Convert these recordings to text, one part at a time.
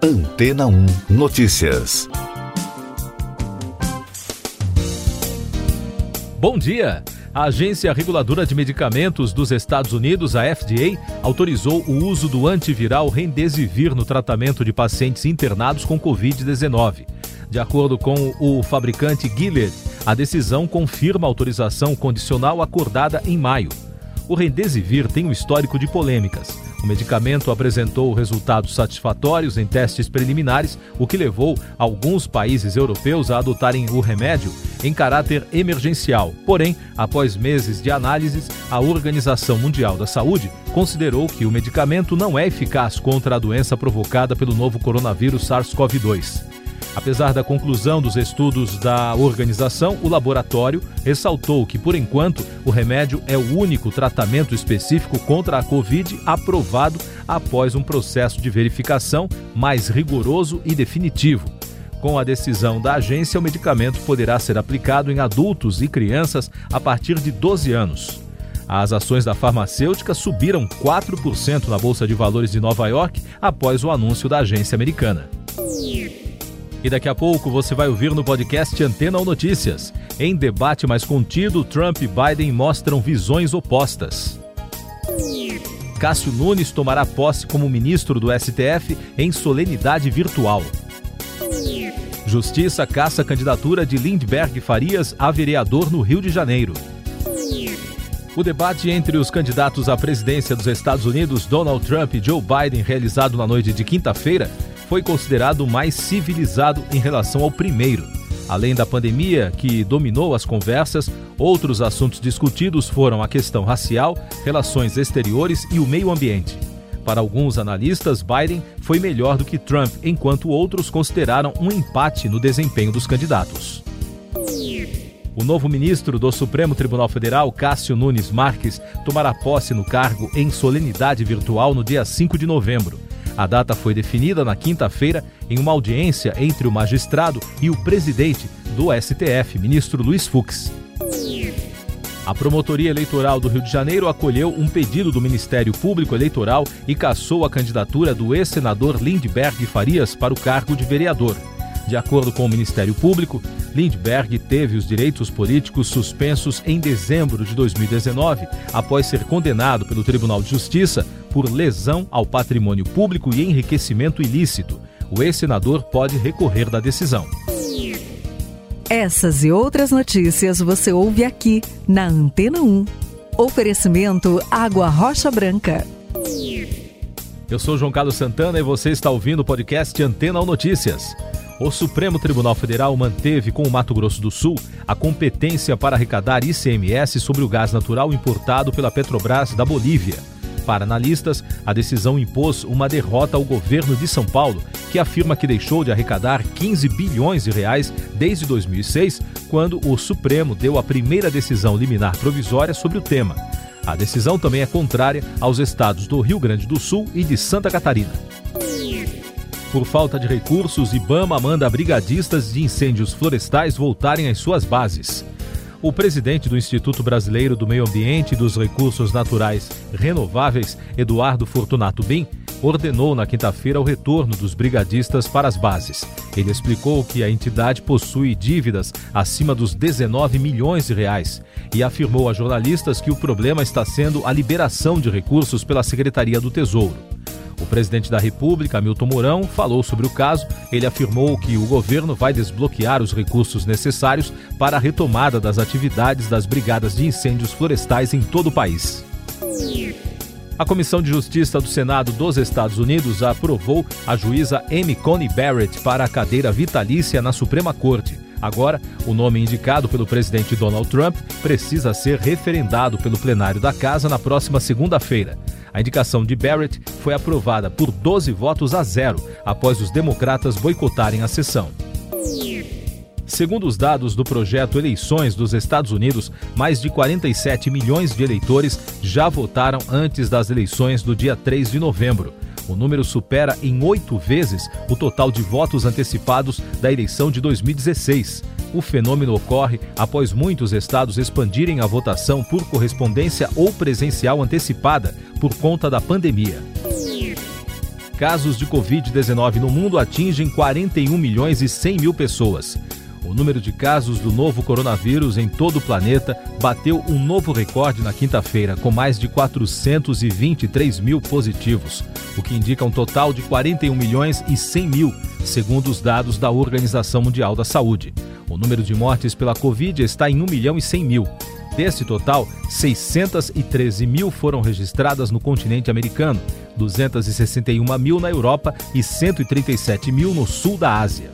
Antena 1 Notícias. Bom dia! A Agência Reguladora de Medicamentos dos Estados Unidos, a FDA, autorizou o uso do antiviral Remdesivir no tratamento de pacientes internados com Covid-19. De acordo com o fabricante Gilead, a decisão confirma a autorização condicional acordada em maio. O Remdesivir tem um histórico de polêmicas. O medicamento apresentou resultados satisfatórios em testes preliminares, o que levou alguns países europeus a adotarem o remédio em caráter emergencial. Porém, após meses de análises, a Organização Mundial da Saúde considerou que o medicamento não é eficaz contra a doença provocada pelo novo coronavírus SARS-CoV-2. Apesar da conclusão dos estudos da organização, o laboratório ressaltou que, por enquanto, o remédio é o único tratamento específico contra a Covid aprovado após um processo de verificação mais rigoroso e definitivo. Com a decisão da agência, o medicamento poderá ser aplicado em adultos e crianças a partir de 12 anos. As ações da farmacêutica subiram 4% na Bolsa de Valores de Nova York após o anúncio da agência americana. E daqui a pouco você vai ouvir no podcast Antena ou Notícias. Em debate mais contido, Trump e Biden mostram visões opostas. Cássio Nunes tomará posse como ministro do STF em solenidade virtual. Justiça caça a candidatura de Lindbergh Farias a vereador no Rio de Janeiro. O debate entre os candidatos à presidência dos Estados Unidos, Donald Trump e Joe Biden, realizado na noite de quinta-feira, foi considerado mais civilizado em relação ao primeiro. Além da pandemia, que dominou as conversas, outros assuntos discutidos foram a questão racial, relações exteriores e o meio ambiente. Para alguns analistas, Biden foi melhor do que Trump, enquanto outros consideraram um empate no desempenho dos candidatos. O novo ministro do Supremo Tribunal Federal, Cássio Nunes Marques, tomará posse no cargo em solenidade virtual no dia 5 de novembro. A data foi definida na quinta-feira em uma audiência entre o magistrado e o presidente do STF, ministro Luiz Fux. A Promotoria Eleitoral do Rio de Janeiro acolheu um pedido do Ministério Público Eleitoral e cassou a candidatura do ex-senador Lindbergh Farias para o cargo de vereador. De acordo com o Ministério Público, Lindbergh teve os direitos políticos suspensos em dezembro de 2019, após ser condenado pelo Tribunal de Justiça por lesão ao patrimônio público e enriquecimento ilícito. O ex-senador pode recorrer da decisão. Essas e outras notícias você ouve aqui na Antena 1. Oferecimento Água Rocha Branca. Eu sou João Carlos Santana e você está ouvindo o podcast Antena 1 Notícias. O Supremo Tribunal Federal manteve com o Mato Grosso do Sul a competência para arrecadar ICMS sobre o gás natural importado pela Petrobras da Bolívia. Para analistas, a decisão impôs uma derrota ao governo de São Paulo, que afirma que deixou de arrecadar 15 bilhões de reais desde 2006, quando o Supremo deu a primeira decisão liminar provisória sobre o tema. A decisão também é contrária aos estados do Rio Grande do Sul e de Santa Catarina. Por falta de recursos, Ibama manda brigadistas de incêndios florestais voltarem às suas bases o presidente do Instituto Brasileiro do Meio Ambiente e dos Recursos Naturais Renováveis, Eduardo Fortunato Bim, ordenou na quinta-feira o retorno dos brigadistas para as bases. Ele explicou que a entidade possui dívidas acima dos 19 milhões de reais e afirmou a jornalistas que o problema está sendo a liberação de recursos pela Secretaria do Tesouro. O presidente da República, Milton Mourão, falou sobre o caso. Ele afirmou que o governo vai desbloquear os recursos necessários para a retomada das atividades das brigadas de incêndios florestais em todo o país. A Comissão de Justiça do Senado dos Estados Unidos aprovou a juíza Amy Coney Barrett para a cadeira vitalícia na Suprema Corte. Agora, o nome indicado pelo presidente Donald Trump precisa ser referendado pelo plenário da casa na próxima segunda-feira. A indicação de Barrett foi aprovada por 12 votos a zero após os democratas boicotarem a sessão. Segundo os dados do projeto Eleições dos Estados Unidos, mais de 47 milhões de eleitores já votaram antes das eleições do dia 3 de novembro. O número supera em oito vezes o total de votos antecipados da eleição de 2016. O fenômeno ocorre após muitos estados expandirem a votação por correspondência ou presencial antecipada por conta da pandemia. casos de Covid-19 no mundo atingem 41 milhões e 100 mil pessoas. O número de casos do novo coronavírus em todo o planeta bateu um novo recorde na quinta-feira, com mais de 423 mil positivos, o que indica um total de 41 milhões e 100 mil, segundo os dados da Organização Mundial da Saúde. O número de mortes pela Covid está em 1 milhão e 100 mil. Desse total, 613 mil foram registradas no continente americano, 261 mil na Europa e 137 mil no sul da Ásia.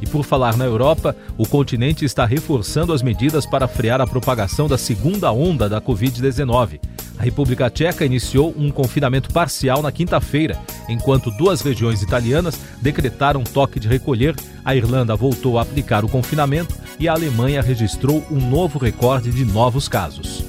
E por falar na Europa, o continente está reforçando as medidas para frear a propagação da segunda onda da Covid-19. A República Tcheca iniciou um confinamento parcial na quinta-feira, enquanto duas regiões italianas decretaram toque de recolher, a Irlanda voltou a aplicar o confinamento e a Alemanha registrou um novo recorde de novos casos.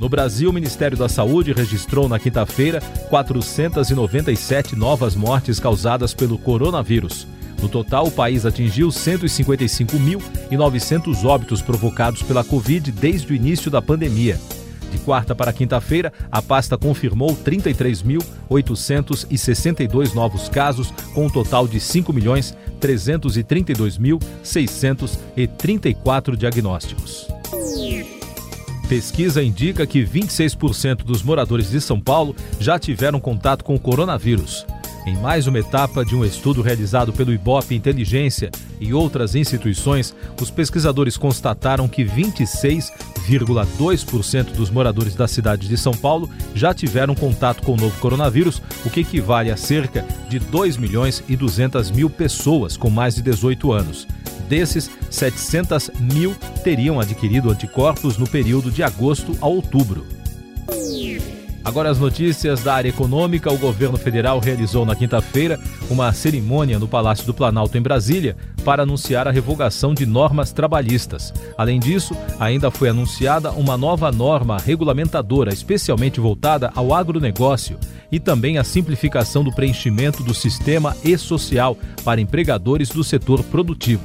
No Brasil, o Ministério da Saúde registrou na quinta-feira 497 novas mortes causadas pelo coronavírus. No total, o país atingiu 155.900 óbitos provocados pela Covid desde o início da pandemia. De quarta para quinta-feira, a pasta confirmou 33.862 novos casos, com um total de 5.332.634 diagnósticos. Pesquisa indica que 26% dos moradores de São Paulo já tiveram contato com o coronavírus. Em mais uma etapa de um estudo realizado pelo Ibope Inteligência e outras instituições, os pesquisadores constataram que 26,2% dos moradores da cidade de São Paulo já tiveram contato com o novo coronavírus, o que equivale a cerca de 2 milhões e 200 mil pessoas com mais de 18 anos. Desses, 700 mil teriam adquirido anticorpos no período de agosto a outubro. Agora as notícias da área econômica. O governo federal realizou na quinta-feira uma cerimônia no Palácio do Planalto em Brasília para anunciar a revogação de normas trabalhistas. Além disso, ainda foi anunciada uma nova norma regulamentadora especialmente voltada ao agronegócio e também a simplificação do preenchimento do sistema e-social para empregadores do setor produtivo.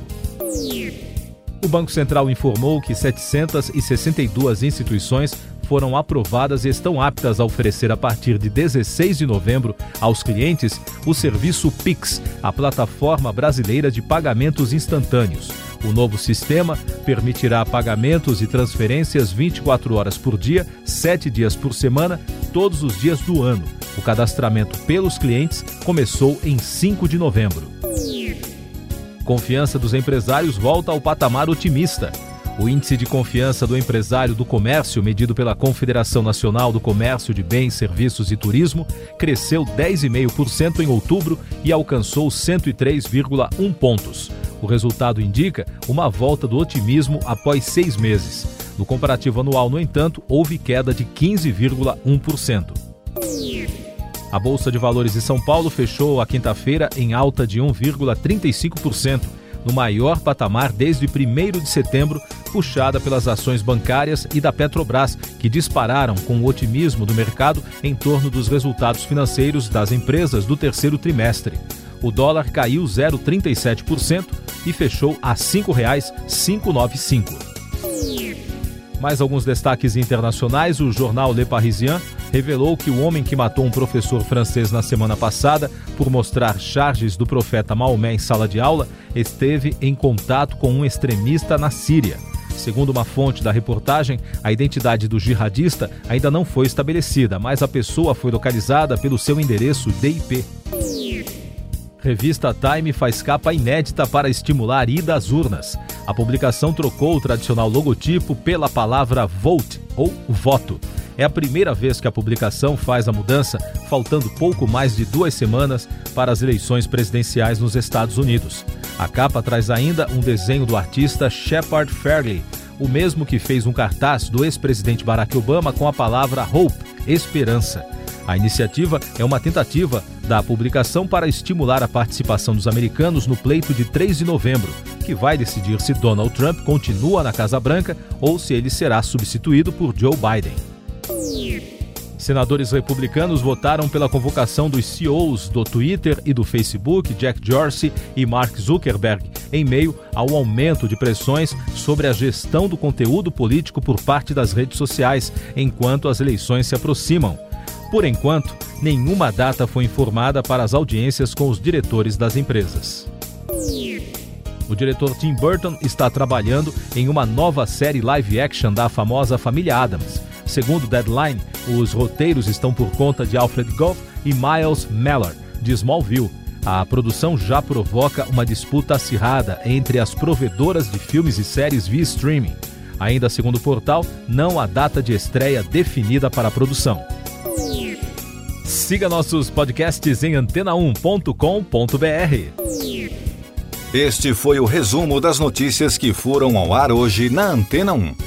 O Banco Central informou que 762 instituições foram aprovadas e estão aptas a oferecer a partir de 16 de novembro aos clientes o serviço Pix, a plataforma brasileira de pagamentos instantâneos. O novo sistema permitirá pagamentos e transferências 24 horas por dia, 7 dias por semana, todos os dias do ano. O cadastramento pelos clientes começou em 5 de novembro. Confiança dos empresários volta ao patamar otimista. O índice de confiança do empresário do comércio, medido pela Confederação Nacional do Comércio de Bens, Serviços e Turismo, cresceu 10,5% em outubro e alcançou 103,1 pontos. O resultado indica uma volta do otimismo após seis meses. No comparativo anual, no entanto, houve queda de 15,1%. A Bolsa de Valores de São Paulo fechou a quinta-feira em alta de 1,35%, no maior patamar desde 1 de setembro, puxada pelas ações bancárias e da Petrobras, que dispararam com o otimismo do mercado em torno dos resultados financeiros das empresas do terceiro trimestre. O dólar caiu 0,37% e fechou a R$ 5,595. Mais alguns destaques internacionais. O jornal Le Parisien revelou que o homem que matou um professor francês na semana passada por mostrar charges do profeta Maomé em sala de aula esteve em contato com um extremista na Síria. Segundo uma fonte da reportagem, a identidade do jihadista ainda não foi estabelecida, mas a pessoa foi localizada pelo seu endereço DIP. Revista Time faz capa inédita para estimular ida às urnas. A publicação trocou o tradicional logotipo pela palavra vote ou voto. É a primeira vez que a publicação faz a mudança, faltando pouco mais de duas semanas para as eleições presidenciais nos Estados Unidos. A capa traz ainda um desenho do artista Shepard Fairley, o mesmo que fez um cartaz do ex-presidente Barack Obama com a palavra Hope, esperança. A iniciativa é uma tentativa da publicação para estimular a participação dos americanos no pleito de 3 de novembro, que vai decidir se Donald Trump continua na Casa Branca ou se ele será substituído por Joe Biden. Senadores republicanos votaram pela convocação dos CEOs do Twitter e do Facebook, Jack Dorsey e Mark Zuckerberg, em meio ao aumento de pressões sobre a gestão do conteúdo político por parte das redes sociais, enquanto as eleições se aproximam. Por enquanto, nenhuma data foi informada para as audiências com os diretores das empresas. O diretor Tim Burton está trabalhando em uma nova série live action da famosa família Adams. Segundo Deadline, os roteiros estão por conta de Alfred Goff e Miles Mellor, de Smallville. A produção já provoca uma disputa acirrada entre as provedoras de filmes e séries via streaming. Ainda segundo o portal, não há data de estreia definida para a produção. Siga nossos podcasts em antena1.com.br. Este foi o resumo das notícias que foram ao ar hoje na Antena 1.